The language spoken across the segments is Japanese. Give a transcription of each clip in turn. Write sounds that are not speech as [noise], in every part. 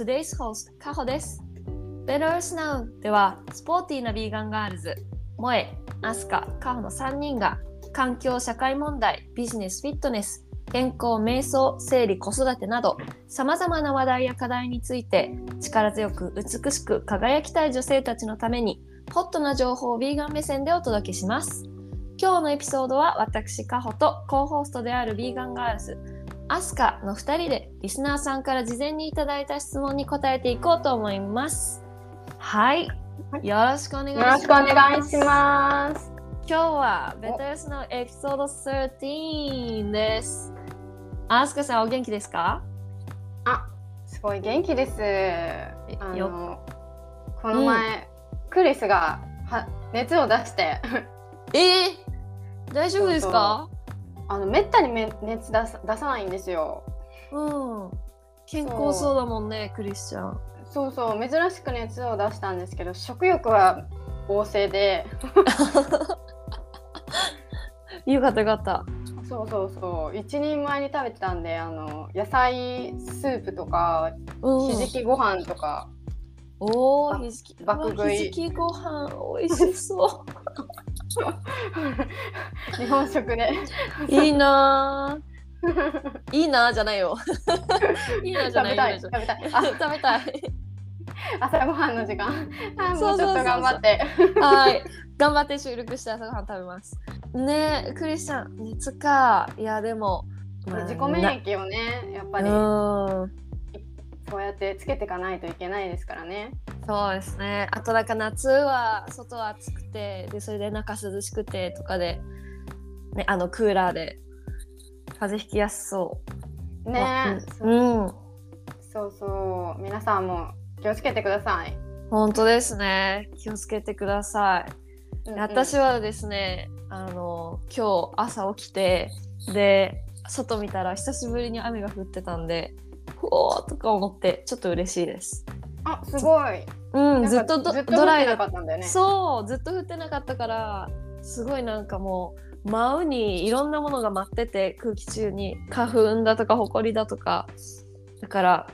today's host, カホです。Better Earth Now では、スポーティーなビーガンガールズ、モエ、アスカ、カホの3人が、環境、社会問題、ビジネス、フィットネス、健康、瞑想、生理、子育てなど、様々な話題や課題について、力強く美しく輝きたい女性たちのために、ホットな情報をビーガン目線でお届けします。今日のエピソードは私、カホと co-host であるビーガンガールズ、アスカの2人でリスナーさんから事前にいただいた質問に答えていこうと思います。はい。よろしくお願いします。よろしくお願いします。今日はベタヨスのエピソード13です。アスカさんお元気ですか？あ、すごい元気です。あよのこの前、クリスがは熱を出して、えー、大丈夫ですか？あのめったにめ熱出さ出さないんですよ。うん。健康そうだもんね、クリスチャン。そうそう珍しく熱を出したんですけど、食欲は旺盛で、[laughs] よかったよかった。そうそうそう一人前に食べてたんで、あの野菜スープとかうんひじきご飯とか。おお、ばひじき。爆食いひじきご飯美味しそ日本食でう。いいなぁ。[laughs] いいなぁじゃないよ。いいなぁじゃない食べたいよ食。べたいあ食べたい。朝ごはんの時間あもうちょっと頑張ってはい。頑張って収録して朝ごはん食べます。ねえ、クリスチャン、熱か。いや、でも。まあ自己免疫をねやっぱりなうやってつけていかないといけないですからねそうですね。あとなんか夏は外は暑くて、でそれで中涼しくてとかで、ね、あのクーラーで風邪ひきやすそう。ねえ、うん。うんそうそう皆さんも気をつけてください、本当ですね。気をつけてください。うんうん私はですね、あの今日朝起きてで外見たら久しぶりに雨が降ってたんで、ふおーとか思ってちょっと嬉しいです。あすごい。うん、ずっとドライだかったんだよね。そうずっと降ってなかったからすごいなんかもう舞うにいろんなものが舞ってて空気中に花粉だとか埃だとか。だから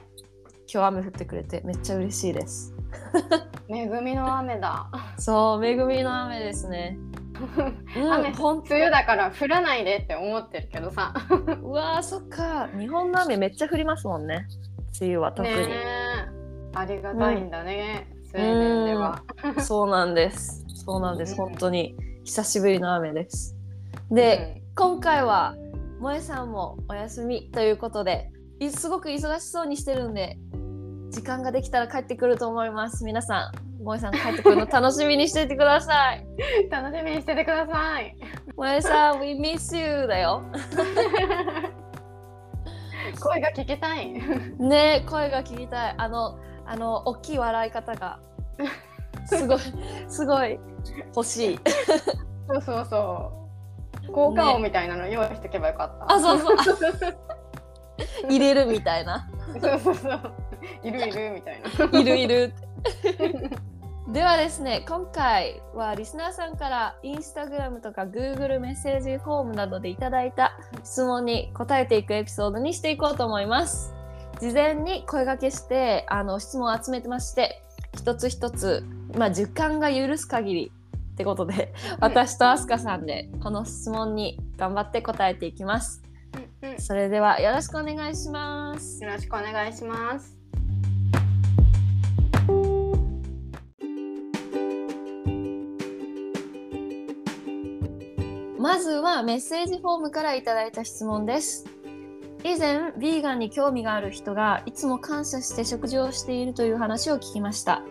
今日雨降ってくれてめっちゃ嬉しいです。[laughs] 恵みの雨だ。そう恵みの雨ですね、うん、雨ほん梅雨だから降らないでって思ってるけどさ。うわーそっか。日本の雨めっちゃ降りますもんね。梅雨は特に、ありがたいんだね、スウェーデンでは。そうなんです。そうなんです。本当に。久しぶりの雨です。で、今回は萌えさんもお休みということでいすごく忙しそうにしてるんで時間ができたら帰ってくると思います。皆さん萌えさん帰ってくるの楽しみにしていてください。う [laughs] ん楽しみにしててください。萌えさん We miss you だよ。[laughs] 声が聞きたい。ね声が聞きたい。あのあの大きい笑い方がすごい [laughs] すごい欲しい。そうそうそう。効果音みたいなの用意しておけばよかった、あそうそう。入れるみたいな。そうそうそう。いるいるみたいな。いるいる。ではですね、今回はリスナーさんからインスタグラムとか Google メッセージフォームなどでいただいた質問に答えていくエピソードにしていこうと思います。事前に声掛けしてあの質問を集めてまして、一つ一つ、まあ、時間が許す限りってことで、私とアスカさんでこの質問に頑張って答えていきます。うんうんそれではよろしくお願いします。よろしくお願いします。まずはメッセージフォームからいただいた質問です。以前、ヴィーガンに興味がある人がいつも感謝して食事をしているという話を聞きました。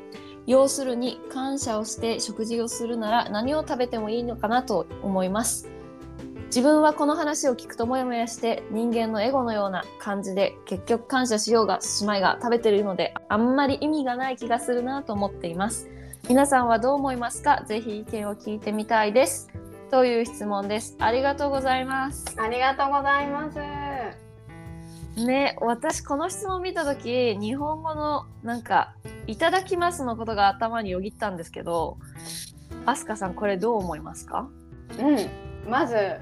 要するに感謝をして食事をするなら何を食べてもいいのかなと思います。自分はこの話を聞くとモヤモヤして人間のエゴのような感じで結局感謝しようがしまいが食べてるのであんまり意味がない気がするなと思っています。皆さんはどう思いますか？ぜひ意見を聞いてみたいです。という質問です。ありがとうございます。ありがとうございます。ね、私この質問見た時日本語のなんか「いただきます」のことが頭によぎったんですけどアスカさんこれどう思いますか？うん。まず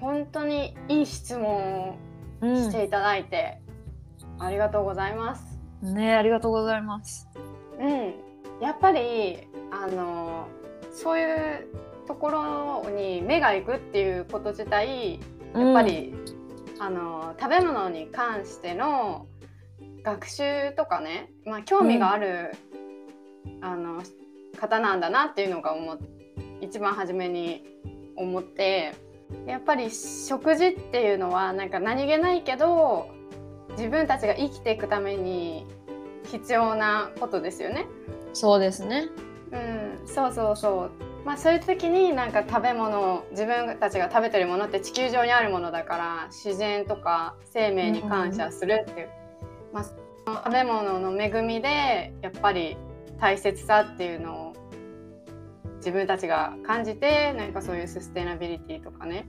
本当にいい質問をうんしていただいて、ありがとうございます。ねありがとうございます。うん、やっぱりあのそういうところに目が行くっていうこと自体やっぱり、あの食べ物に関しての学習とかね、まあ、興味がある、あの方なんだなっていうのが思っ一番初めに思ってやっぱり食事っていうのはなんか何気ないけど自分たちが生きていくために必要なことですよね。うん、そうですね。うん、そうそうそう。まあそういう時になんか食べ物自分たちが食べてるものって地球上にあるものだから自然とか生命に感謝するっていう、まあ、その食べ物の恵みでやっぱり大切さっていうのを自分たちが感じてなんかそういうスステナビリティとかね、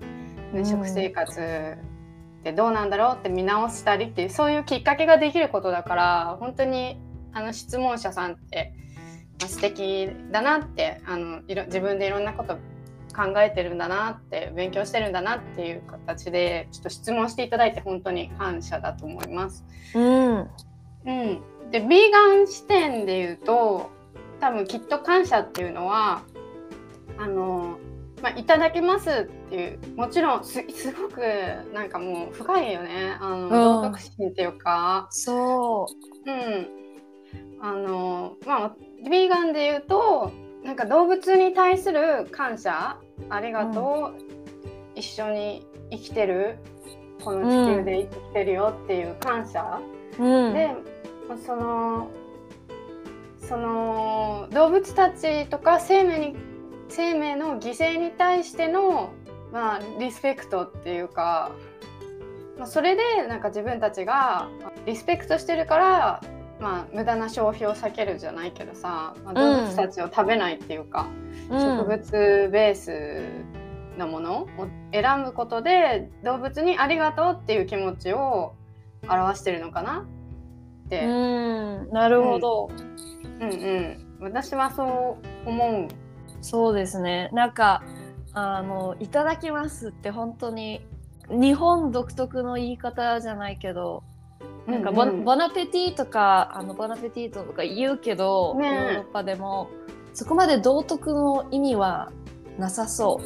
うん。食生活ってどうなんだろうって見直したりっていうそういうきっかけができることだから本当にあの質問者さんってまあ素敵だなってあのいろ自分でいろんなこと考えてるんだなって勉強してるんだなっていう形でちょっと質問していただいて本当に感謝だと思います。うん。うん、でビーガン視点で言うと多分きっと感謝っていうのはあの、まあ、いただきますっていうもちろんすすごくなんかもう深いよねあの、道徳心っていうか。そうん、あのまあビーガンで言うとなんか動物に対する感謝ありがとう、一緒に生きてるこの地球で生きてるよっていう感謝、う。うん。でそのその動物たちとか生命に生命の犠牲に対しての、まあ、リスペクトっていうか、まあ、それでなんか自分たちがリスペクトしてるから、まあ、無駄な消費を避けるじゃないけどさ、まあ、動物たちを食べないっていうか、植物ベースのものを選ぶことで動物にありがとうっていう気持ちを表してるのかなって、うん。なるほど。うんうん、私はそう思う。そうですね。なんか、あの、いただきますって本当に、日本独特の言い方じゃないけど、なんかボ,、うんうんボナペティとか、あの、ボナペティとか言うけど、ねえヨーロッパでも、そこまで道徳の意味はなさそ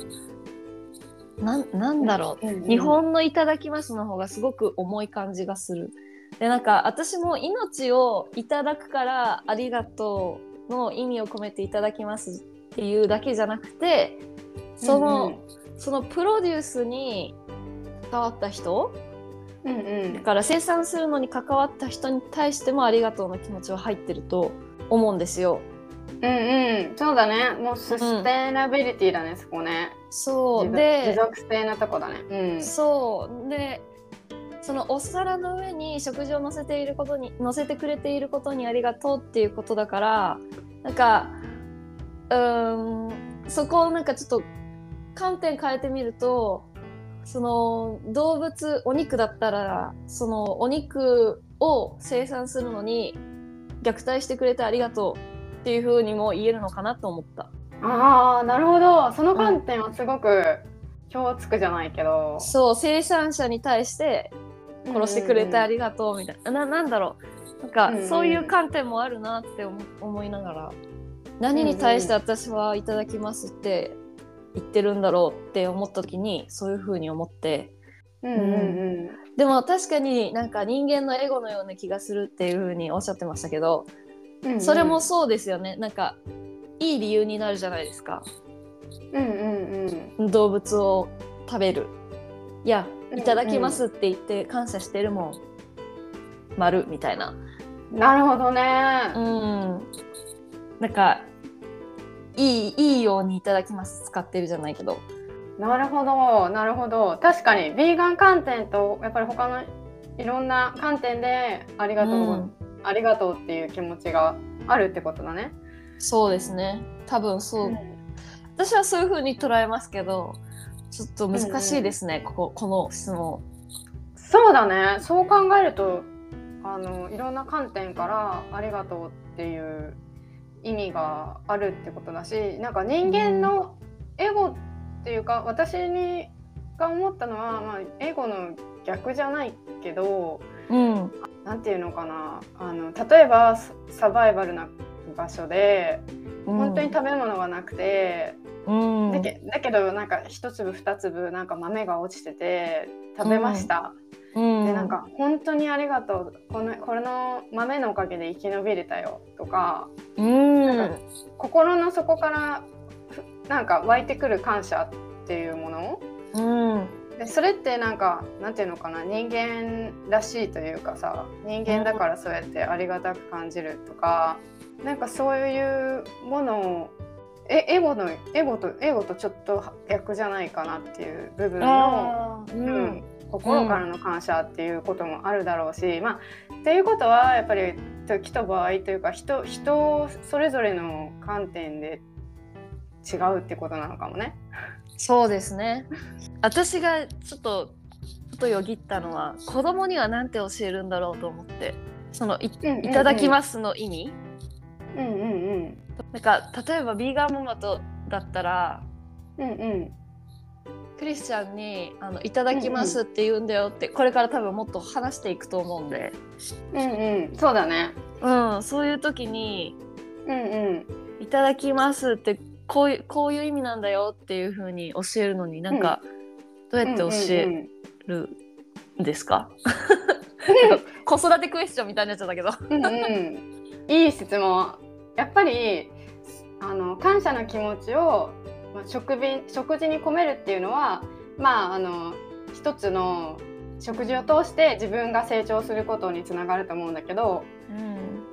う。なん、なんだろう。うんうん日本のいただきますの方がすごく重い感じがする。で、なんか私も命をいただくからありがとうの意味を込めていただきますっていうだけじゃなくて、その、うんそのプロデュースに関わった人、うんうんだから生産するのに関わった人に対してもありがとうの気持ちは入ってると思うんですよ。うんうん、そうだね。もうスステナビリティだね、そこね。そう。持続持で、続性なとこだね。うん。そうでそのお皿の上に食事を乗せていることに乗せてくれていることにありがとうっていうことだからなんかうーんそこをなんかちょっと観点変えてみるとその動物お肉だったらそのお肉を生産するのに虐待してくれてありがとうっていうふうにも言えるのかなと思った。ああ、なるほど。その観点はすごく今日つくじゃないけど。そう生産者に対して殺してくれてありがとうみたいな、ななんだろうなんうんうんかそういう観点もあるなって思思いながら何に対して私はいただきますって言ってるんだろうって思った時にそういうふうに思って。うんうんうん。でも確かになんか人間のエゴのような気がするっていうふうにおっしゃってましたけどうんうん。それもそうですよね。なんかいい理由になるじゃないですか。うんうんうん。動物を食べる。いやうん。いただきますって言って感謝してるもん、丸みたいな。なるほどね。うん。なんかいいいいようにいただきます。使ってるじゃないけど。なるほど、なるほど。確かに、ビーガン観点と、やっぱり他のいろんな観点で、ありがとう、うん。ありがとうっていう気持ちがあるってことだね。そうですね。多分そう、うん。私はそういう風に捉えますけどちょっと難しいですね、こここの質問。そうだね。そう考えると、あの、いろんな観点から、ありがとうっていう意味があるってことだし、なんか人間のエゴっていうか、私にが思ったのは、まあ、エゴの逆じゃないけど、うん。なんていうのかな。あの例えばササバイバルな場所で本当に食べ物がなくて、うん、だけだけどなんか一粒二粒なんか豆が落ちてて食べました、うん、でなんか本当にありがとう。このこれの豆のおかげで生き延びれたよとかうん、なんか心の底からふなんか湧いてくる感謝っていうもの？うん、でそれってなんかなんていうのかな？人間らしいというかさ人間だからそうやってありがたく感じるとか、なんかそういうものをえエゴのエゴとエゴとちょっと逆じゃないかなっていう部分の、ううんん、心からの感謝っていうこともあるだろうし、まあっていうことはやっぱり時と場合というか人人それぞれの観点で違うってことなのかもね。そうですね。私がちょっとふとよぎったのは子供にはなんて教えるんだろうと思ってそのいうんうんうんいただきますの意味、うんうんなんか例えばビーガンママとだったらうんうんうんクリスチャンにあの「いただきます」って言うんだよって、これから多分もっと話していくと思うんで、うんうん。そうだね。うん、そういう時にうんうん「いただきます」ってこういうこういう意味なんだよっていう風に教えるのになんか、どうやって教えるんですか、[laughs] 子育てクエスチョンみたいになっちゃったけど。うんうんうん。いい質問。やっぱりあの感謝の気持ちを、まあ、食便食事に込めるっていうのはまああの一つの食事を通して自分が成長することにつながると思うんだけど、うん。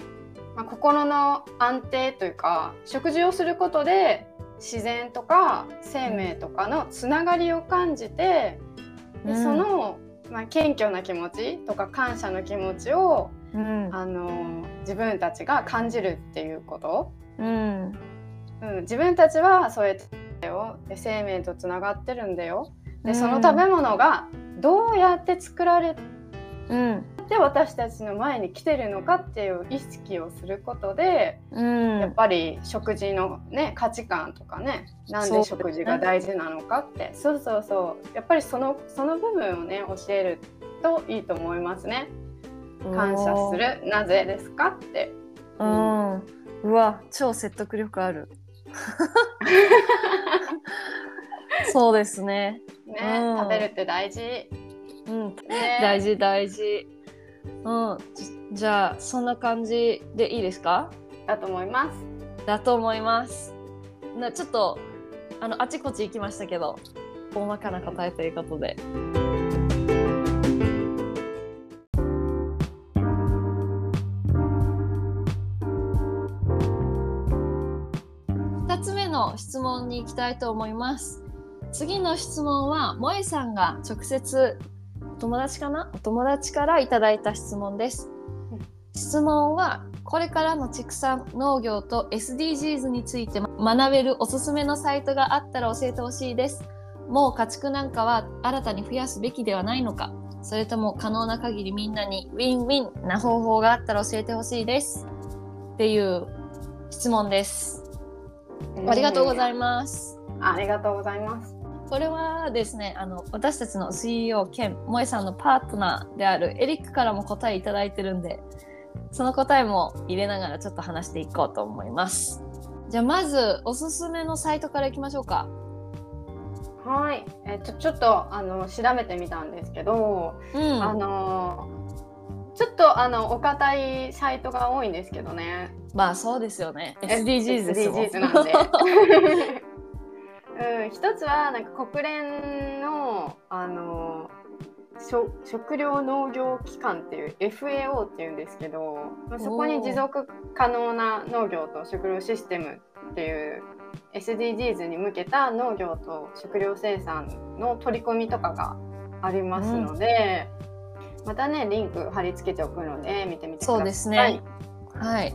まあ、心の安定というか食事をすることで自然とか生命とかのつながりを感じてでその、まあ、謙虚な気持ちとか感謝の気持ちをうん。あの自分たちが感じるっていうこと、うん。うん、自分たちはそうやってだよ。で生命とつながってるんだよ。でそのうん食べ物がどうやって作られうん。て私たちの前に来てるのかっていう意識をすることで、うん。やっぱり食事のね価値観とかねなんで食事が大事なのかって。そう,、そうそう。やっぱりそのその部分をね教えるといいと思いますね。感謝する。なぜですかって。うん。うわ超説得力ある [laughs] そうですね。ね、うん。食べるって大事。うん。ね、大事大事。うん。じじゃあそんな感じでいいですか？だと思います。だと思います。なちょっとあのあちこち行きましたけど大まかな答えということで。2の質問に行きたいと思います。次の質問は萌えさんが直接お友達かな？お友達からいただいた質問です。質問はこれからの畜産農業と SDGs について学べるおすすめのサイトがあったら教えてほしいです。もう家畜なんかは新たに増やすべきではないのか。それとも可能な限りみんなにウィンウィンな方法があったら教えてほしいです。っていう質問です。ありがとうございます。ありがとうございます。これはですねあの私たちの CEO 兼萌さんのパートナーであるエリックからも答えいただいてるんでその答えも入れながらちょっと話していこうと思いますじゃあまずおすすめのサイトからいきましょうかはい、えちょちょっとあの調べてみたんですけど、うんあのちょっとあのお堅いサイトが多いんですけどね。まあそうですよね。SDGs ですもん SDGs なんで。[laughs] うん、一つはなんか国連のあの食食糧農業機関っていう FAO っていうんですけど、まあ、そこに持続可能な農業と食料システムっていう SDGs に向けた農業と食料生産の取り組みとかがありますので、またねリンク貼り付けておくので見てみてください。そうですね。はい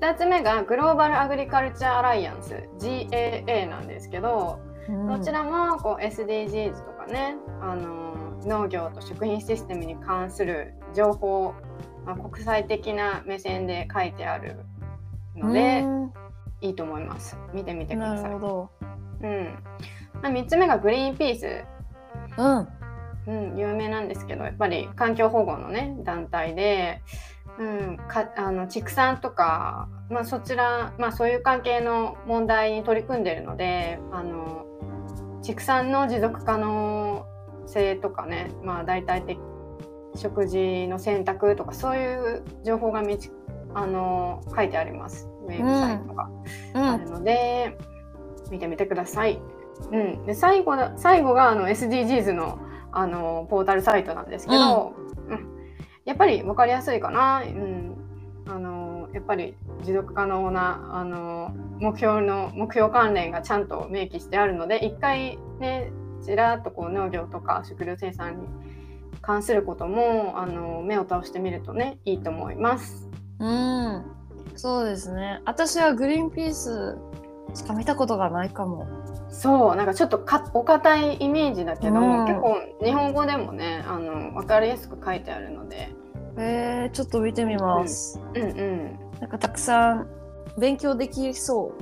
2つ目がグローバル・アグリカルチャー・アライアンス GAA なんですけど、うん。どちらもこう SDGs とかね、あの農業と食品システムに関する情報、まあ、国際的な目線で書いてあるので、うん。いいと思います。見てみてください。なるほ。ど。うん。まあ、3つ目がグリーンピース、うん。うん、有名なんですけどやっぱり環境保護のね団体で、うん、かあの畜産とか、まあ、そちら、まあ、そういう関係の問題に取り組んでるのであの畜産の持続可能性とかね、まあ、大体的食事の選択とかそういう情報がみちあの書いてあります。ウェブサイトが。あるので、見てみてください。うん、で最後だ最後があの SDGs のあのポータルサイトなんですけど、うんやっぱり分かりやすいかな、うん、あのやっぱり持続可能なあの目標の目標関連がちゃんと明記してあるので一回ねちらっとこう農業とか食料生産に関することもあの目を通してみるとねいいと思います。うん、そうですね。私はグリーンピースしか見たことがないかも。そうなんかちょっとかお堅いイメージだけど、うん。結構日本語でもねあの分かりやすく書いてあるので。えー、ちょっと見てみます。うんうんなんかたくさん勉強できそ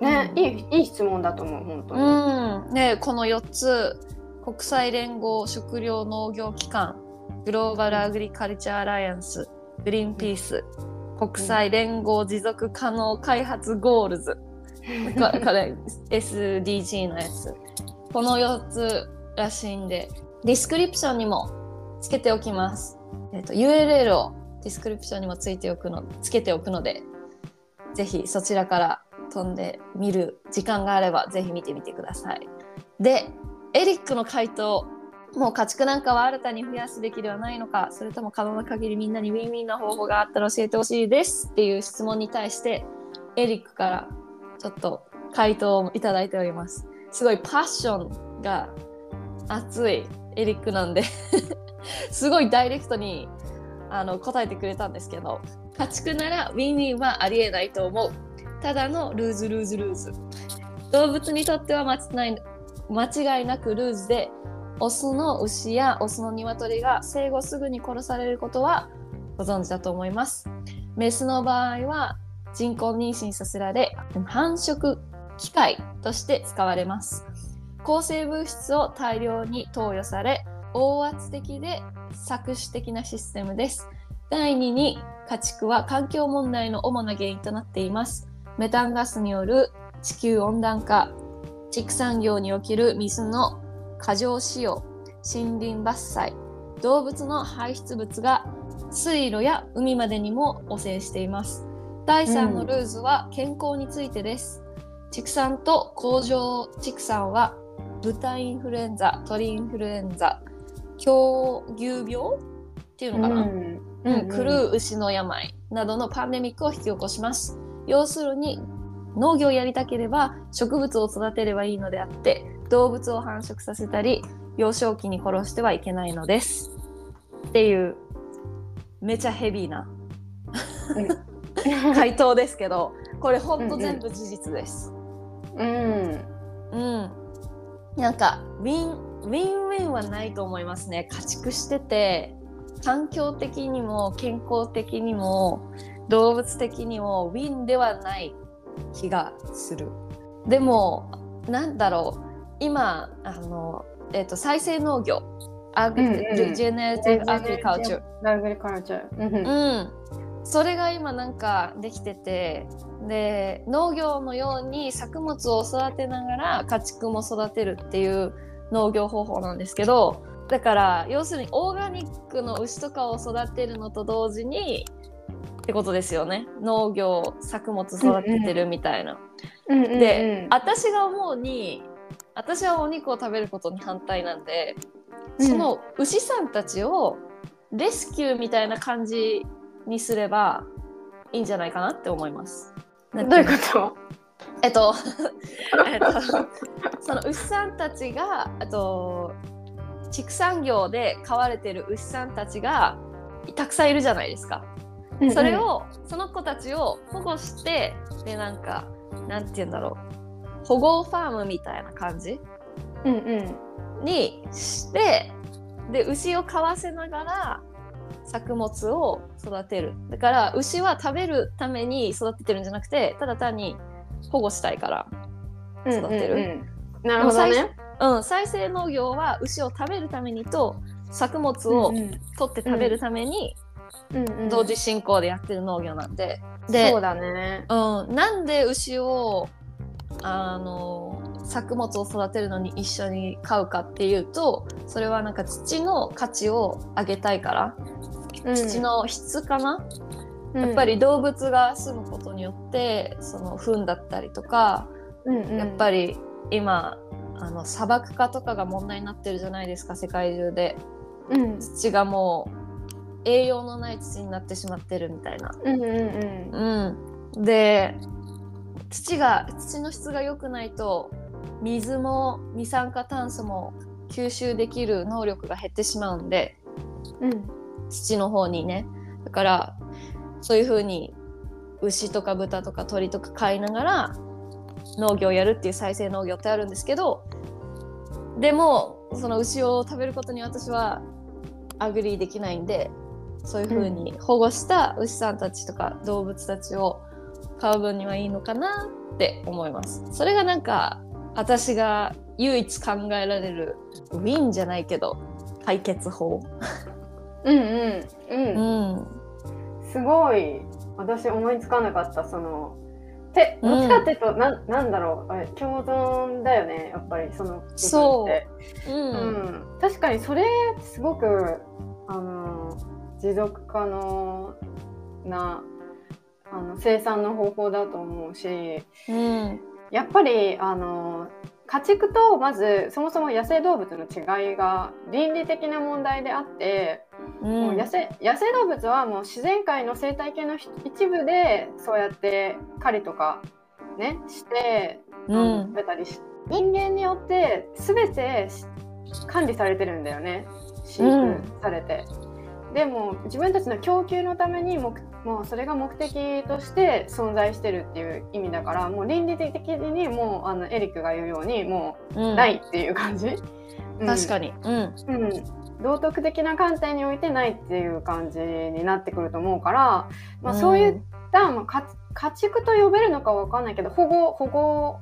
ね、うん。いいいい質問だと思う本当う。に。うん。ねこの4つ。国際連合食糧農業機関。Global Agriculture Alliance。グリーンピース。国際連合持続可能開発 Goals [laughs] これ SDG のやつ。この4つらしいんで。ディスクリプションにもつけておきます、えっと URL をディスクリプションにもついておくのつけておくのでぜひそちらから飛んでみる時間があればぜひ見てみてください。でエリックの回答もう家畜なんかは新たに増やすべきではないのかそれとも可能な限りみんなにウィンウィンな方法があったら教えてほしいですっていう質問に対してエリックからちょっと回答をいただいております。すごいパッションが熱いエリックなんで [laughs] すごいダイレクトにあの答えてくれたんですけど家畜ならウィンウィンはありえないと思う。ただのルーズルーズルーズ。動物にとっては間違い間違いなくルーズでオスの牛やオスの鶏が生後すぐに殺されることはご存知だと思います。メスの場合は人工妊娠させられ繁殖機械として使われます。抗生物質を大量に投与され高圧的で搾取的なシステムです。第2に家畜は環境問題の主な原因となっています。メタンガスによる地球温暖化。畜産業における水の過剰使用。森林伐採。動物の排出物が水路や海までにも汚染しています。第3のルーズは健康についてです、畜産と工場畜産は豚インフルエンザ鳥インフルエンザ狂牛病っていうのかな、うん。うん、狂う牛の病などのパンデミックを引き起こします。要するに農業をやりたければ植物を育てればいいのであって動物を繁殖させたり幼少期に殺してはいけないのです。っていうめちゃヘビーな [laughs] 回答ですけどこれほんと全部事実です。うん。うん、なんかウィンウィンウィンはないと思いますね。家畜してて環境的にも健康的にも動物的にもウィンではない気がする。でもなんだろう。今あの、えっと再生農業。アグうんうん。 regenerative agriculture agriculture。うん。うん、それが今なんかできててで農業のように作物を育てながら家畜も育てるっていう農業方法なんですけどだから要するにオーガニックの牛とかを育てるのと同時にってことですよね。農業作物育ててるみたいな。うんうんで、私が思うに私はお肉を食べることに反対なんでその牛さんたちをレスキューみたいな感じにすればいいんじゃないかなって思います。どういうこと？えっと、[laughs] えっと、その牛さんたちが、えっと、畜産業で飼われてる牛さんたちがたくさんいるじゃないですか。それ、を、その子たちを保護して、で、なんか、なんて言うんだろう。保護ファームみたいな感じ？うんうんにしてで牛を飼わせながら作物を育てる。だから牛は食べるために育ててるんじゃなくてただ単に保護したいから。うん育てる。うんうんなるほどね。うん、再生農業は牛を食べるためにと作物をうんうん。取って食べるためにうんうん。同時進行でやってる農業なんで。でそうだね。うん、なんで牛をあの作物を育てるのに一緒に飼うかっていうとそれはなんか土の価値を上げたいから、土の質かな、うん。やっぱり動物が住むことによってその糞だったりとか、やっぱり、り今あの砂漠化とかが問題になってるじゃないですか世界中で。うん。土がもう栄養のない土になってしまってるみたいな。うんうんうん。うん、で土が土の質が良くないと水も二酸化炭素も吸収できる能力が減ってしまうんで。うん土の方にねだからそういう風に牛とか豚とか鳥とか飼いながら農業をやるっていう再生農業ってあるんですけどでもその牛を食べることに私は agree できないんでそういう風に保護した牛さんたちとか動物たちを飼う分にはいいのかなって思います。それがなんか私が唯一考えられるウィンじゃないけど解決法。うんうんうん。うん。すごい。私思いつかなかった。そのてどっちかっていうと、なんなんだろう。あれ共存だよね。やっぱりそのそう。う、うん。ん、確かにそれすごくあの持続可能なあの生産の方法だと思うし。うん、やっぱりあの家畜とまずそもそも野生動物の違いが倫理的な問題であって、もう野生野生動物はもう自然界の生態系の一一部でそうやって狩りとかねして食べたりし人間によって全てし管理されてるんだよね。飼育されて。でも自分たちの供給のためにももうそれが目的として存在してるっていう意味だからもう倫理的にもうあのエリックが言うようにもうん。うないっていう感じ、うん。確かに、うん、うん、道徳的な観点においてないっていう感じになってくると思うから、まあ、そういった、まあ、か家畜と呼べるのかわかんないけど保護保護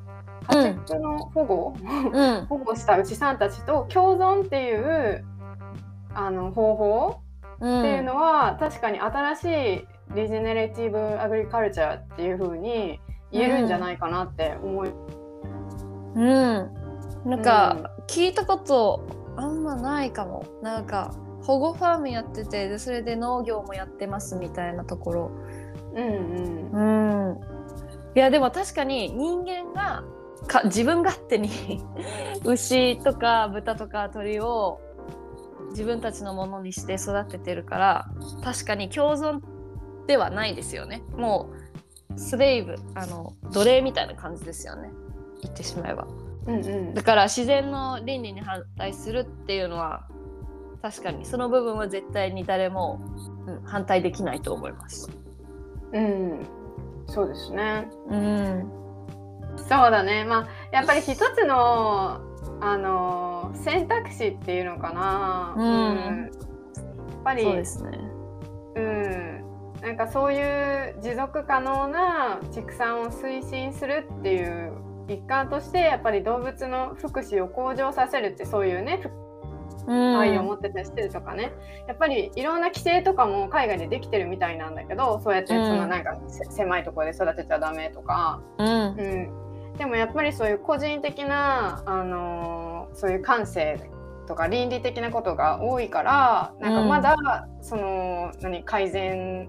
家畜の保護、うん、うん、[laughs] 保護した牛さんたちと共存っていうあの方法うん、っていうのは、確かに新しいリジェネレティブ・アグリカルチャーっていう風に言えるんじゃないかなって思い、うん、なんか、聞いたことあんまないかも。なんか保護ファームやっててでそれで農業もやってますみたいなところ。うんうん。うん。いやでも確かに人間がか自分勝手に [laughs] 牛とか豚とか鳥を自分たちのものにして育ててるから確かに共存ではないですよね。もうスレイブあの奴隷みたいな感じですよね。言ってしまえば。うんうん。だから自然の倫理に反対するっていうのは確かにその部分は絶対に誰も、うん、反対できないと思います。うん。そうですね。うん。そうだね。まあやっぱり一つのあの選択肢っていうのかな、うん。やっぱりそうですね。うん、なんかそういう持続可能な畜産を推進するっていう一環としてやっぱり動物の福祉を向上させるってそういうねうん。愛を持って接してるとかね。やっぱりいろんな規制とかも海外でできてるみたいなんだけどそうやってそのなんかせ狭いところで育てちゃダメとか、うん。うん、でもやっぱりそういう個人的な、あのーそういう感性とか倫理的なことが多いからなんかまだ、その何改善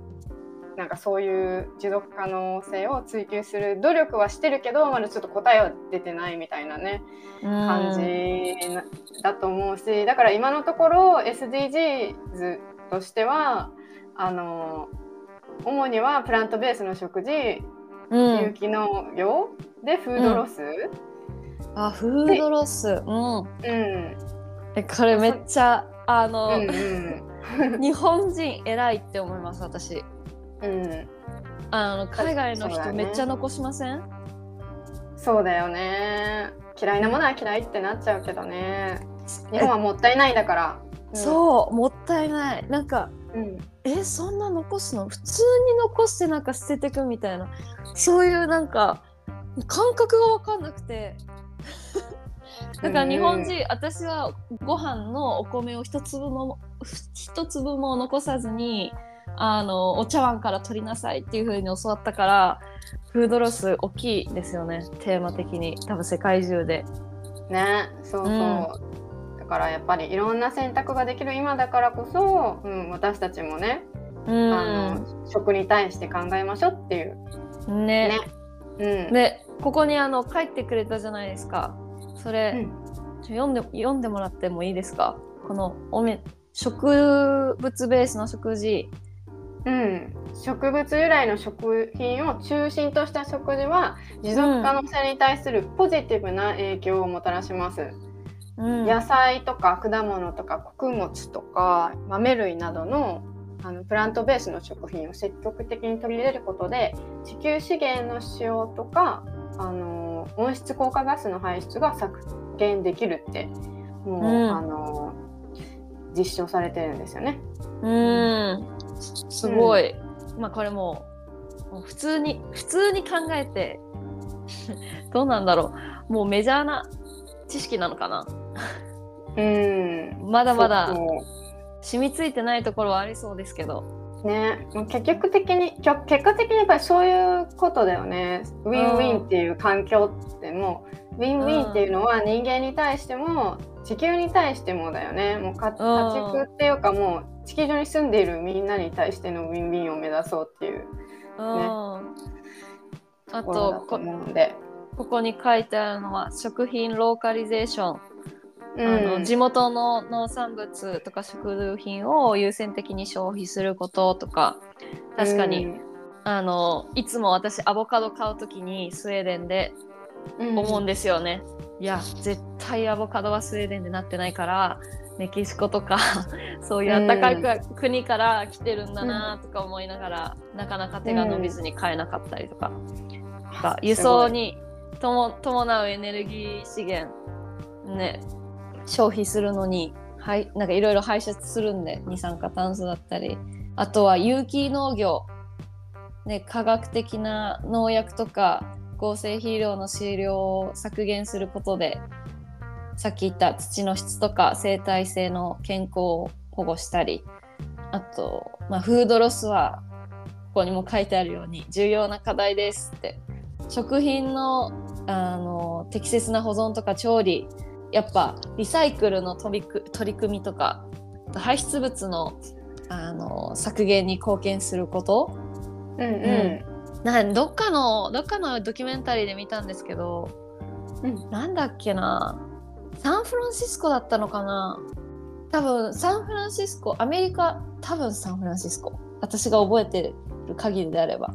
なんかそういう持続可能性を追求する努力はしてるけどまだちょっと答えは出てないみたいなね感じなだと思うしだから今のところ SDGs としてはあの主にはプラントベースの食事うん。有機農業でフードロス、あフードロス。うん。うん、えこれめっちゃあうの、んうん。[laughs] 日本人偉いって思います私うん。あの海外の人めっちゃ残しません？そうだよね。嫌いなものは嫌いってなっちゃうけどね。日本はもったいないだから、そうもったいない。なんかうん、うんえそんな残すの？普通に残してなんか捨ててくみたいな。そういうなんか感覚が分かんなくて。[laughs] だから日本人、私はご飯のお米を一粒も一粒も残さずにあのお茶碗から取りなさいっていう風に教わったからフードロス大きいですよね。テーマ的に。多分世界中で。ねそうそう、だからやっぱりいろんな選択ができる今だからこそ、うん、私たちもね、うん。あの食に対して考えましょうっていう。ね。ね。うん、でここにあの書いてくれたじゃないですか。それ、うん。読んで読んでもらってもいいですか？このおめ植物ベースの食事うん、植物由来の食品を中心とした食事は持続可能性に対するポジティブな影響をもたらします。うん野菜とか果物とか穀物とか豆類などのあのプラントベースの食品を積極的に取り入れることで地球資源の使用とかあの温室効果ガスの排出が削減できるってもう、うんあの実証されてるんですよね。うんすごい、まあこれも普通に普通に考えて [laughs] どうなんだろう。もうメジャーな知識なのかな。うん、まだまだ染みついてないところはありそうですけど。ね、もう結局的に結果的にやっぱりそういうことだよね。ウィンウィンっていう環境ってもうウィンウィンっていうのは人間に対しても地球に対してもだよね。もうか家畜っていうかもう地球上に住んでいるみんなに対してのウィンウィンを目指そうっていううん。あとここここに書いてあるのは食品ローカリゼーション、うあのん、地元の農産物とか食品を優先的に消費することとか。確かに、あのいつも私アボカド買う時にスウェーデンでうん。思うんですよね。いや絶対アボカドはスウェーデンでなってないからメキシコとかそういう暖かい国から来てるんだなとか思いながら、なかなか手が伸びずに買えなかったりとか、が輸送にとも伴うエネルギー資源ね消費するのにはいなんかいろいろ排出するんで二酸化炭素だったり。あとは有機農業ね科学的な農薬とか合成肥料の使用を削減することでさっき言った土の質とか生態性の健康を保護したりあと、まあ、フードロスはここにも書いてあるように重要な課題ですって。食品のあの適切な保存とか調理やっぱリサイクルの取りく取り組みとか排出物のあの削減に貢献すること。うんうなんどっかのどっかのドキュメンタリーで見たんですけどんうん。なんだっけなサンフランシスコだったのかな？多分サンフランシスコアメリカ多分サンフランシスコ。私が覚えてる限りであれば。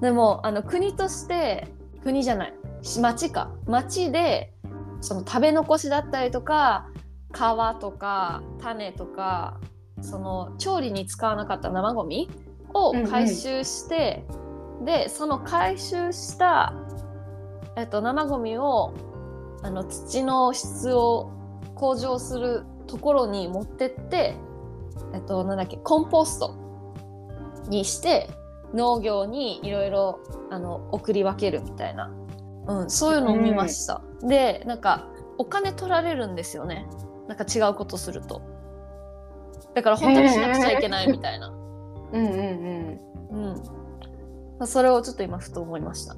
でもあの国として国じゃない。し町か。町でその食べ残しだったりとか皮とか種とかその調理に使わなかった生ゴミを回収して、でその回収した、えっと、生ゴミをあの土の質を向上するところに持ってって、えっと、なんだっけコンポストにして農業にいろいろあの送り分けるみたいな、うん、そういうのを見ました。でなんかお金取られるんですよねなんか違うことすると。だから本当にしなくちゃいけないみたいな。うんうんうん、それをちょっと今ふと思いました。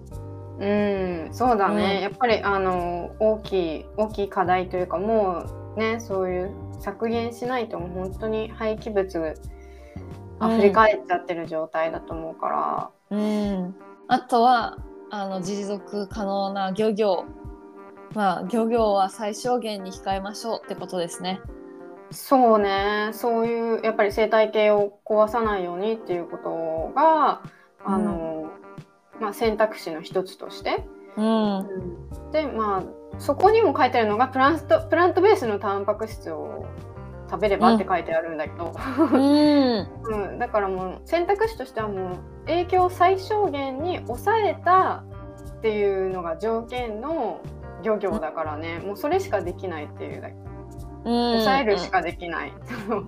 うんうんそうだね、うん。やっぱりあの大きい大きい課題というかもうねそういう削減しないともう本当に廃棄物溢れ返っちゃってる状態だと思うから、うん、あとはあの持続可能な漁業。まあ漁業は最小限に控えましょうってことですね。そうね。そういうやっぱり生態系を壊さないようにっていうことがあの、まあ、選択肢の一つとして、うん、でまあそこにも書いてあるのがプラントプラントベースのタンパク質を食べればって書いてあるんだけど、うん、[laughs] うん。だからもう選択肢としてはもう影響を最小限に抑えたっていうのが条件の漁業だからね、もうそれしかできないっていうだけ。抑えるしかできない。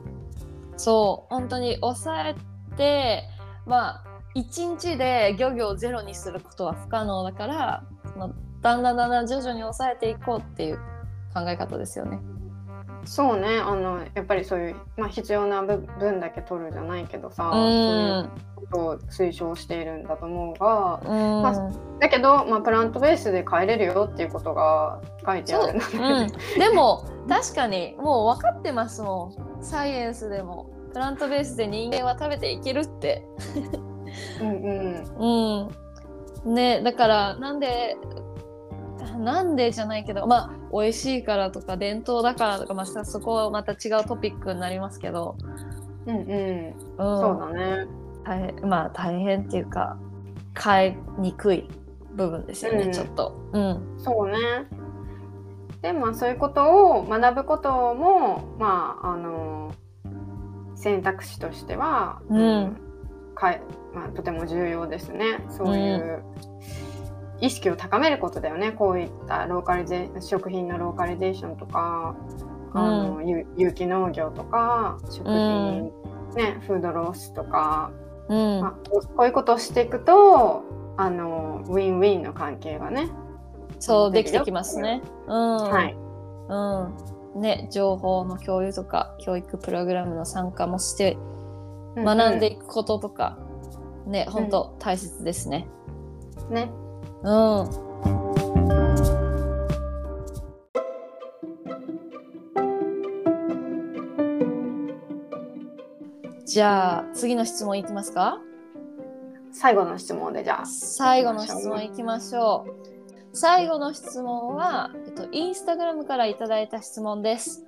[laughs] そう。本当に抑えてまあ一日で漁業をゼロにすることは不可能だからだんだんだんだん徐々に抑えていこうっていう考え方ですよね。そうね。あのやっぱりそういう、まあ、必要な分分だけ取るじゃないけどさ、うそういうんことを推奨しているんだと思うがうん。まあだけど、まあ、プラントベースで帰れるよっていうことが書いてあるんだけど。うん、でも確かにもう分かってますもん。サイエンスでも。プラントベースで人間は食べていけるって。うんうん。うん、ねだからなんでなんでじゃないけどまあ美味しいからとか伝統だからとか、まあ、そこはまた違うトピックになりますけど、うんうん。うん、そうだね。大変まあ大変っていうか変えにくい部分ですよね、うん。ちょっと。うん。そうね。でまあそういうことを学ぶこともまああの選択肢としては、うん。かいまあ、とても重要ですね。そういう意識を高めることだよね。こういったローカリゼ食品のローカリゼーションとか、あの有有機農業とか食品、ねフードロスとか、うん。まあ、こういうことをしていくとあのウィンウィンの関係がね、そうできてきますね。うん。はい。うん。ね、情報の共有とか教育プログラムの参加もしてう学んでいくこととか、ね本当大切ですね。うんねうんじゃあ次の質問いきますか？最後の質問でじゃあ最後の質問いきましょう。最後の質問は、えっと、インスタグラムからいただいた質問です。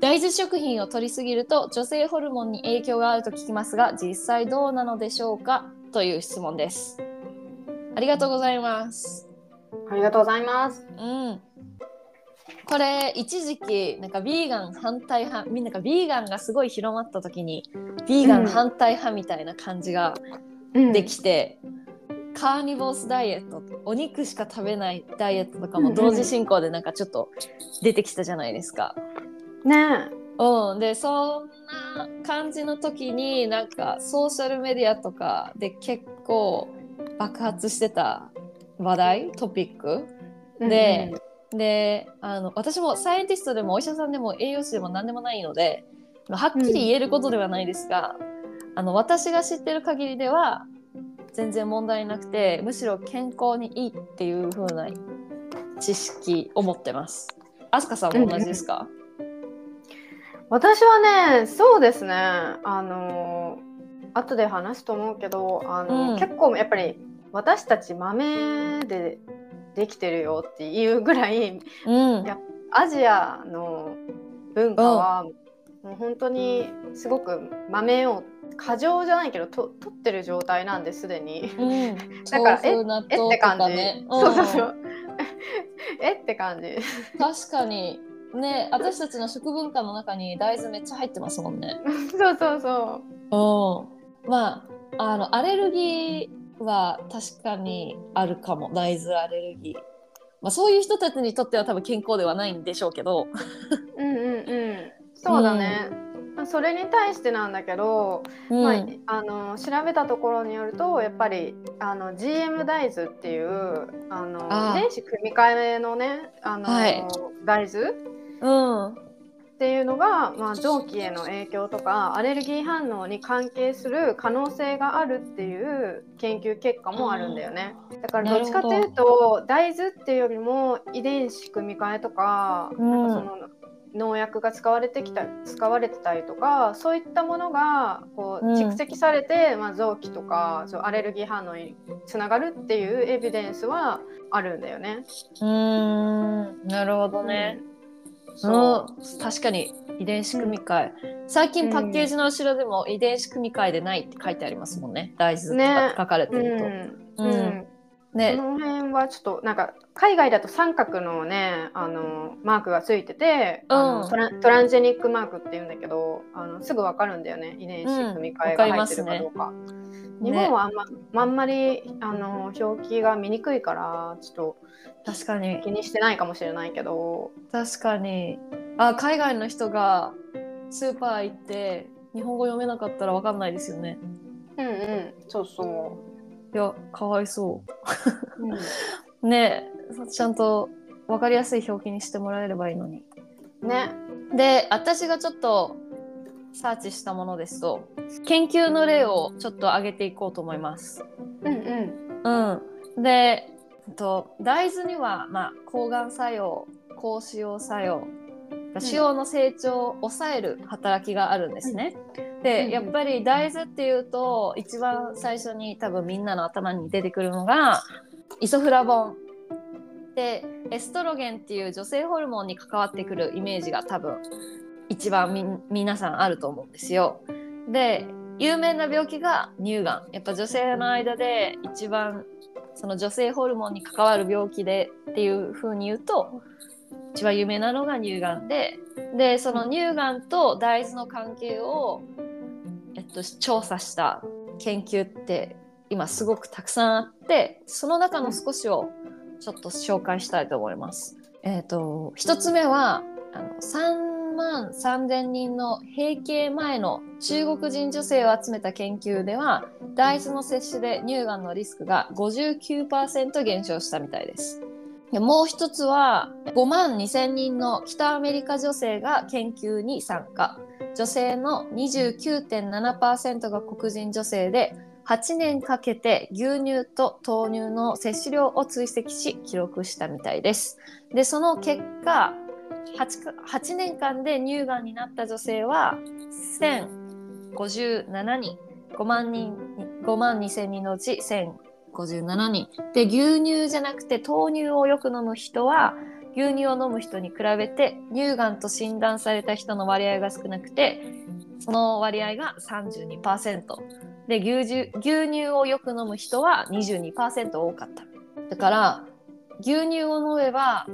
大豆食品を取りすぎると女性ホルモンに影響があると聞きますが、実際どうなのでしょうか？という質問です。ありがとうございます。ありがとうございます。うん。これ一時期なんかビーガン反対派みんながビーガンがすごい広まった時にビーガン反対派みたいな感じがうんできて、カーニボースダイエットお肉しか食べないダイエットとかも同時進行でなんかちょっと出てきたじゃないですか。ねうん、でそんな感じの時になんかソーシャルメディアとかで結構爆発してた話題トピック？え。でであの私もサイエンティストでもお医者さんでも栄養士でも何でもないのではっきり言えることではないですが、あの私が知ってる限りでは全然問題なくてむしろ健康にいいっていう風な知識を持ってます。アスカさんも同じですか、私はね、そうですね。あの後で話すと思うけど、あの、うん結構やっぱり私たち豆でできてるよっていうぐらいうんやアジアの文化は、もう本当にすごく豆を過剰じゃないけどと取ってる状態なんですでに。うん、[laughs] だから豆腐納えって感じ。かね。そうそうそうう。[laughs] えって感じ。ん [laughs] 確かにね私たちの食文化の中に大豆めっちゃ入ってますもんね。[laughs] そうそうそうん、まああのアレルギーは確かにあるかも大豆アレルギー。まあ、そういう人たちにとっては多分健康ではないんでしょうけど、う。うんうんうん。そうだね。まあそれに対してなんだけど、うんまあ、あの調べたところによるとやっぱりあの GM 大豆っていうあの遺伝子組み換えのねあの、はい大豆うんっていうのが、まあ、臓器への影響とかアレルギー反応に関係する可能性があるっていう研究結果もあるんだよね。だからどっちかというと大豆っていうよりも遺伝子組み換えとか,、うんなんかその農薬が使われてきた使われてたりとかそういったものがこううん蓄積されて、まあ、臓器とかそうアレルギー反応につながるっていうエビデンスはあるんだよね。うーんなるほどね。うん。うんそう。確かに遺伝子組み換え、最近パッケージの後ろでも遺伝子組み換えでないって書いてありますもんね。大豆とね。か書かれてうると。ん。うん。ね。この辺はちょっとなんか海外だと三角のねあのマークがついてて、あうん。のトラントランジェニックマークって言うんだけどあのすぐわかるんだよね。遺伝子組み換えが入ってるかどうか。日本はあんま,、あんまりあの表記が見にくいからちょっと確かに気にしてないかもしれないけど確かにあ海外の人がスーパー行って日本語読めなかったらわかんないですよね。うんうんそうそいやかわいそう、うん、う。ねえちゃんとわかりやすい表記にしてもらえればいいのに。ね。で私がちょっとサーチしたものですと研究の例をちょっと挙げていこうと思います。うんうん。うん、でと大豆には、まあ、抗がん作用高腫瘍作用腫瘍の成長を抑える働きがあるんですね。で、うんやっぱり大豆っていうと一番最初に多分みんなの頭に出てくるのがイソフラボンでエストロゲンっていう女性ホルモンに関わってくるイメージが多分一番み皆さんあると思うんですよ。で有名な病気が乳がんやっぱ女性の間で一番その女性ホルモンに関わる病気でっていう風に言うと一番有名なのが乳がんででその乳がんと大豆の関係を、えっと、調査した研究って今すごくたくさんあってその中の少しをちょっと紹介したいと思います。えっと一つ目はあの3万3000人の閉経前の中国人女性を集めた研究では大豆の摂取で乳がんのリスクが59%減少したみたいです。でもう一つは5万2000人の北アメリカ女性が研究に参加女性の29.7%が黒人女性で8年かけて牛乳と豆乳の摂取量を追跡し記録したみたいです。でその結果 8, か8年間で乳がんになった女性は1057人。5万人5万2000人のうち1057人。で牛乳じゃなくて豆乳をよく飲む人は牛乳を飲む人に比べて乳がんと診断された人の割合が少なくてその割合が32%で牛牛乳をよく飲む人は22%多かった。だから牛乳を飲めば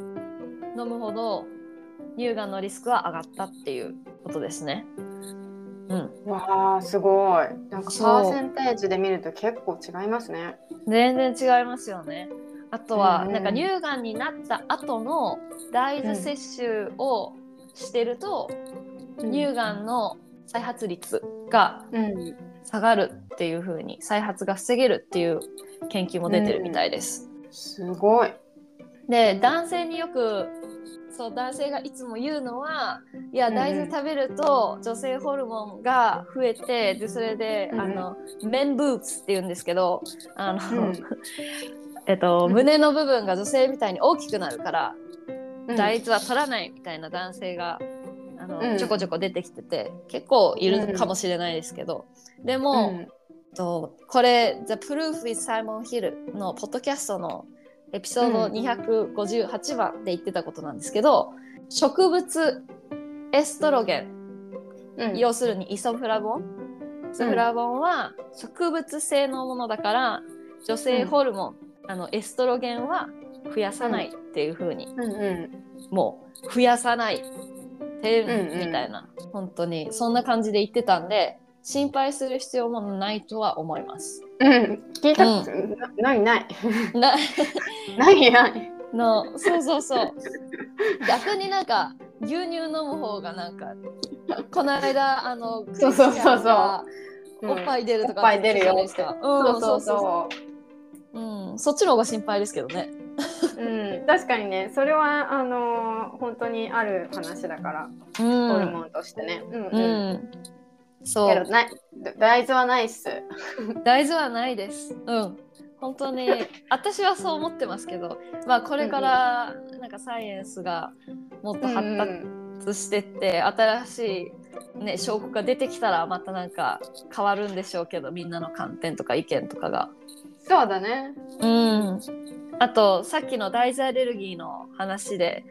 飲むほど乳がんのリスクは上がったっていうことですね。うん、わあすごい。なんかパーセンテージで見ると結構違いますね。全然違いますよね。あとは、うんうんなんか乳がんになった後の大豆摂取をしてると、乳がんの再発率がうん。下がるっていう風に再発が防げるっていう研究も出てるみたいです。すごい。で男性によくそう男性がいつも言うのはいやうん大豆食べると女性ホルモンが増えてでそれで、うんあのメンブーツって言うんですけどあの、うん。[laughs] えっと、うん胸の部分が女性みたいに大きくなるから、うん。大豆は取らないみたいな男性があの、うん。ちょこちょこ出てきてて結構いるかもしれないですけど、でも、うん。とこれ「The Proof with Simon Hill」のポッドキャストのエピソードうん。258番で言ってたことなんですけど、植物エストロゲンうん。要するにイソフラボン。イソフラボンは植物性のものだから女性ホルモン、あのエストロゲンは増やさないっていう風に、うんうもう増やさないって、うんうん。みたいな。本当にそんな感じで言ってたんで心配する必要もないとは思います。ん。うん。聞いたうんなないない。な [laughs] ないない。のそうそうそう逆になんか牛乳飲む方がなんかこの間あのそうそうそうそうおっぱい出るとかおっぱい出るよ言ってたじゃないですかそうそうううん、そっちの方が心配ですけどね。う。うん。確かにね、それはあのー本当にある話だから、うん、ホルモンとしてね。うんううん。ん、そうない大豆はないっす。[laughs] 大豆はないです。うん本当に私はそう思ってますけど、まあ、これからなんかサイエンスがもっと発達してって、新しい、ね、証拠が出てきたらまたなんか変わるんでしょうけどみんなの観点とか意見とかが。そうだね。うん、あとさっきの大豆アレルギーの話で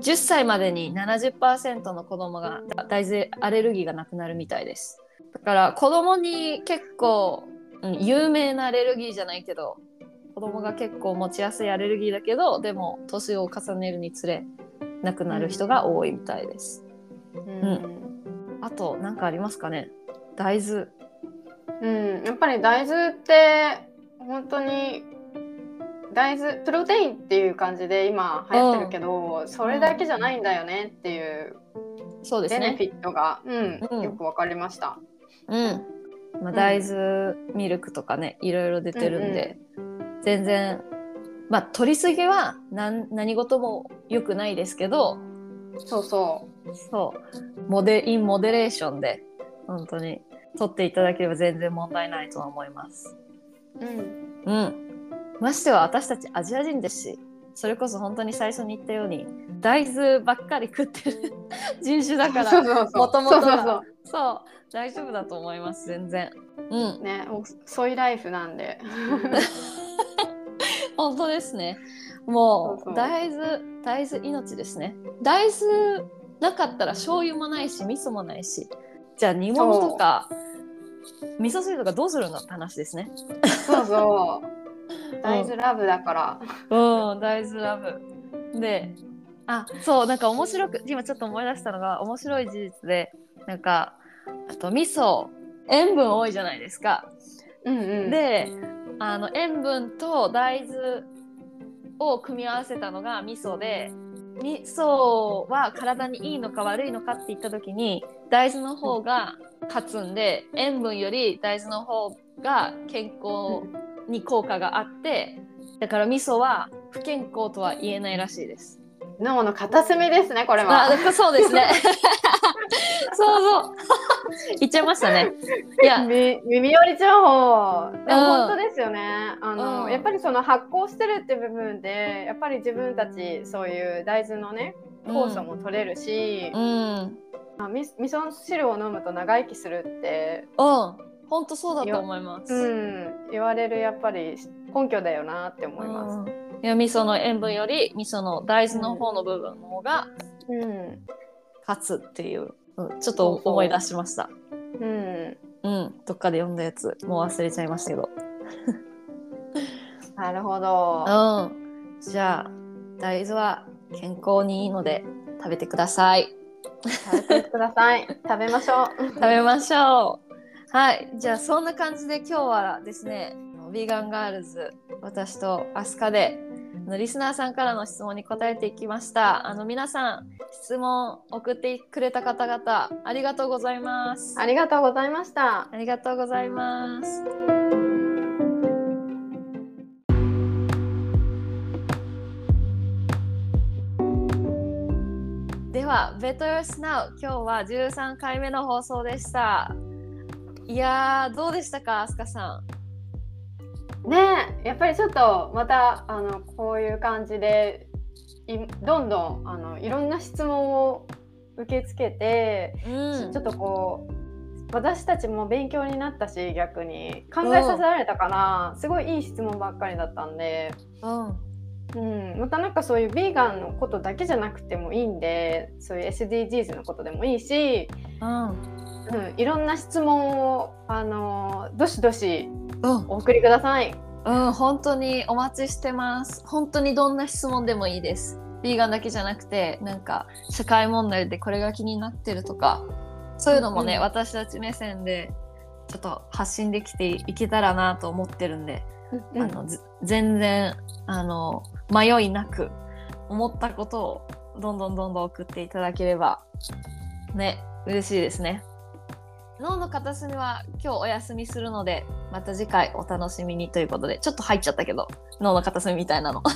10歳までに70%の子供が大豆アレルギーがなくなるみたいです。だから子供に結構、うん、有名なアレルギーじゃないけど子供が結構持ちやすいアレルギーだけどでも年を重ねるにつれなくなる人が多いみたいです、うん。あと何かありますかね？大豆。うん、やっぱり大豆って本当に大豆プロテインっていう感じで今流行ってるけど、それだけじゃないんだよねっていうそうですね。ベネフィットが、うんうん。よくわかりました。うん。まあ、ん。大豆ミルクとかね、いろいろ出てるんで、全然、まあ、取りすぎは何何事も良くないですけど、そうそそう。モデインモデレーションで本当に取っていただければ全然問題ないとは思います。う。うん。うん。ましては私たちアジア人ですし、それこそ本当に最初に言ったように大豆ばっかり食ってる [laughs] 人種だから、そうそうそう。大丈夫だと思います全然。うん。ね、おソイライフなんで。[laughs] 本当ですね。もう大豆大豆命ですね。大豆なかったら醤油もないし味噌もないし、じゃあ煮物とか味噌汁とかどうするのって話ですね。そうそう。[laughs] 大豆ラブだから。うん、大豆ラブ。で、あ、そう、なんか面白く、今ちょっと思い出したのが、面白い事実で、なんか、あと味噌、塩分多いじゃないですか。うんうん。で、あの塩分と大豆を組み合わせたのが味噌で、味噌は体にいいのか悪いのかって言った時に、大豆の方が勝つんで、塩分より大豆の方が健康に効果があってだから味噌は不健康とは言えないらしいです。脳の片隅ですね、これあは。だからそうですね。[laughs] そうそう。言っちゃいましたね。いや、み耳寄り情報。でもうん本当ですよね。あの、うんやっぱりその発酵してるって部分で、やっぱり自分たちそういう大豆のね、酵素も取れるし、うん、うん、あみ味噌汁を飲むと長生きするって、本当そうだと思います。うん、言われるやっぱり根拠だよなって思います。うんいや味噌の塩分より味噌の大豆の方の部分の方がうん、勝つっていう、うん、ちょっと思い出しました。うん、うん、どっかで読んだやつもう忘れちゃいましたけど。[laughs] なるほど。うん、じゃあ大豆は健康にいいので食べてください。食べてください。食べましょう。食べましょう。はい、じゃあそんな感じで今日はですね、ビーガンガールズ私とアスカであのリスナーさんからの質問に答えていきました。あの皆さん質問送ってくれた方々ありがとうございます。ありがとうございました。ありがとうございます。では、Better Now 今日は13回目の放送でした。いやー、どうでしたか、アスカさん？ねえやっぱりちょっとまたあのこういう感じでいどんどんあのいろんな質問を受け付けて、うん。ちょっとこう私たちも勉強になったし逆に。考えさせられたからすごいいい質問ばっかりだったんで、うん、うん、またなんかそういうビーガンのことだけじゃなくてもいいんでそういう SDGs のことでもいいし、うん、うん、いろんな質問をあのどしどしうん、お送りください。うん、本当にお待ちしてます。本当にどんな質問でもいいです。ビーガンだけじゃなくて、なんか社会問題でこれが気になってるとか、そういうのもね、うん私たち目線でちょっと発信できていけたらなと思ってるんで、うんあのず全然あの迷いなく思ったことをどんどんどんどん送っていただければね嬉しいですね。脳の片隅は今日お休みするのでまた次回お楽しみにということでちょっと入っちゃったけど脳の片隅みたいなの。[laughs]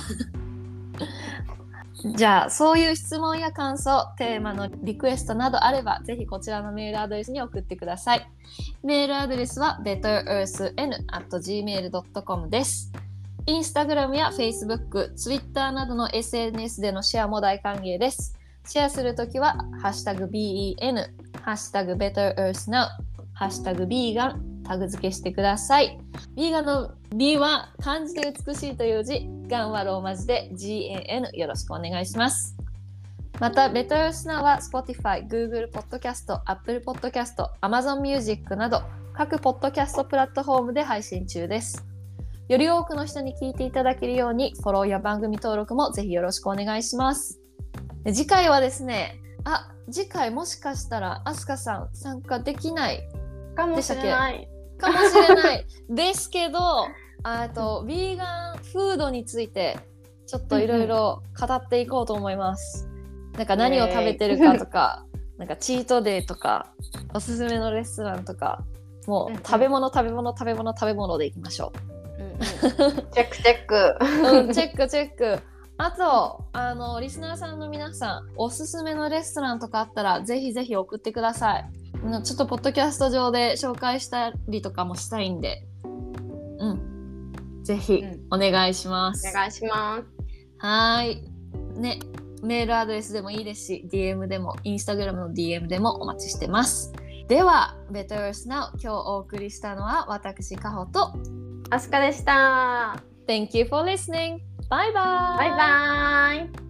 じゃあそういう質問や感想テーマのリクエストなどあればぜひこちらのメールアドレスに送ってください。メールアドレスは betterearthn.gmail.com です。インスタグラムや Facebook、Twitter などの SNS でのシェアも大歓迎です。シェアするときは、ハッシュタグ BEN、ハッシュタグ BetterEarthNow、ハッシュタグ BEGAN、タグ付けしてください。ビーガンの B は漢字で美しいという字、ガンはローマ字で GAN よろしくお願いします。また、ベトルスナは Spotify、Google Podcast、Apple Podcast、Amazon Music など各ポッドキャストプラットフォームで配信中です。より多くの人に聞いていただけるように、フォローや番組登録もぜひよろしくお願いします。で次回はですね、あ、次回もしかしたらアスカさん参加できないかもしれない。かもしれない [laughs] ですけど、あとヴィーガンフードについてちょっといろいろ語っていこうと思います。なんか何を食べてるかとか、なんかチートデーとか、おすすめのレストランとか、もう食べ物食べ物食べ物食べ物でいきましょうチェックチェック。う。うん、チェックチェック。あとあのリスナーさんの皆さんおすすめのレストランとかあったらぜひぜひ送ってくださいうんちょっとポッドキャスト上で紹介したりとかもしたいんでうんぜひお願いします、お願いします。はーいねメールアドレスでもいいですし DM でもインスタグラムの DM でもお待ちしてますでは Better Earth Now 今日お送りしたのは私カホとアスカでした。Thank you for listening. Bye bye. バイバイ。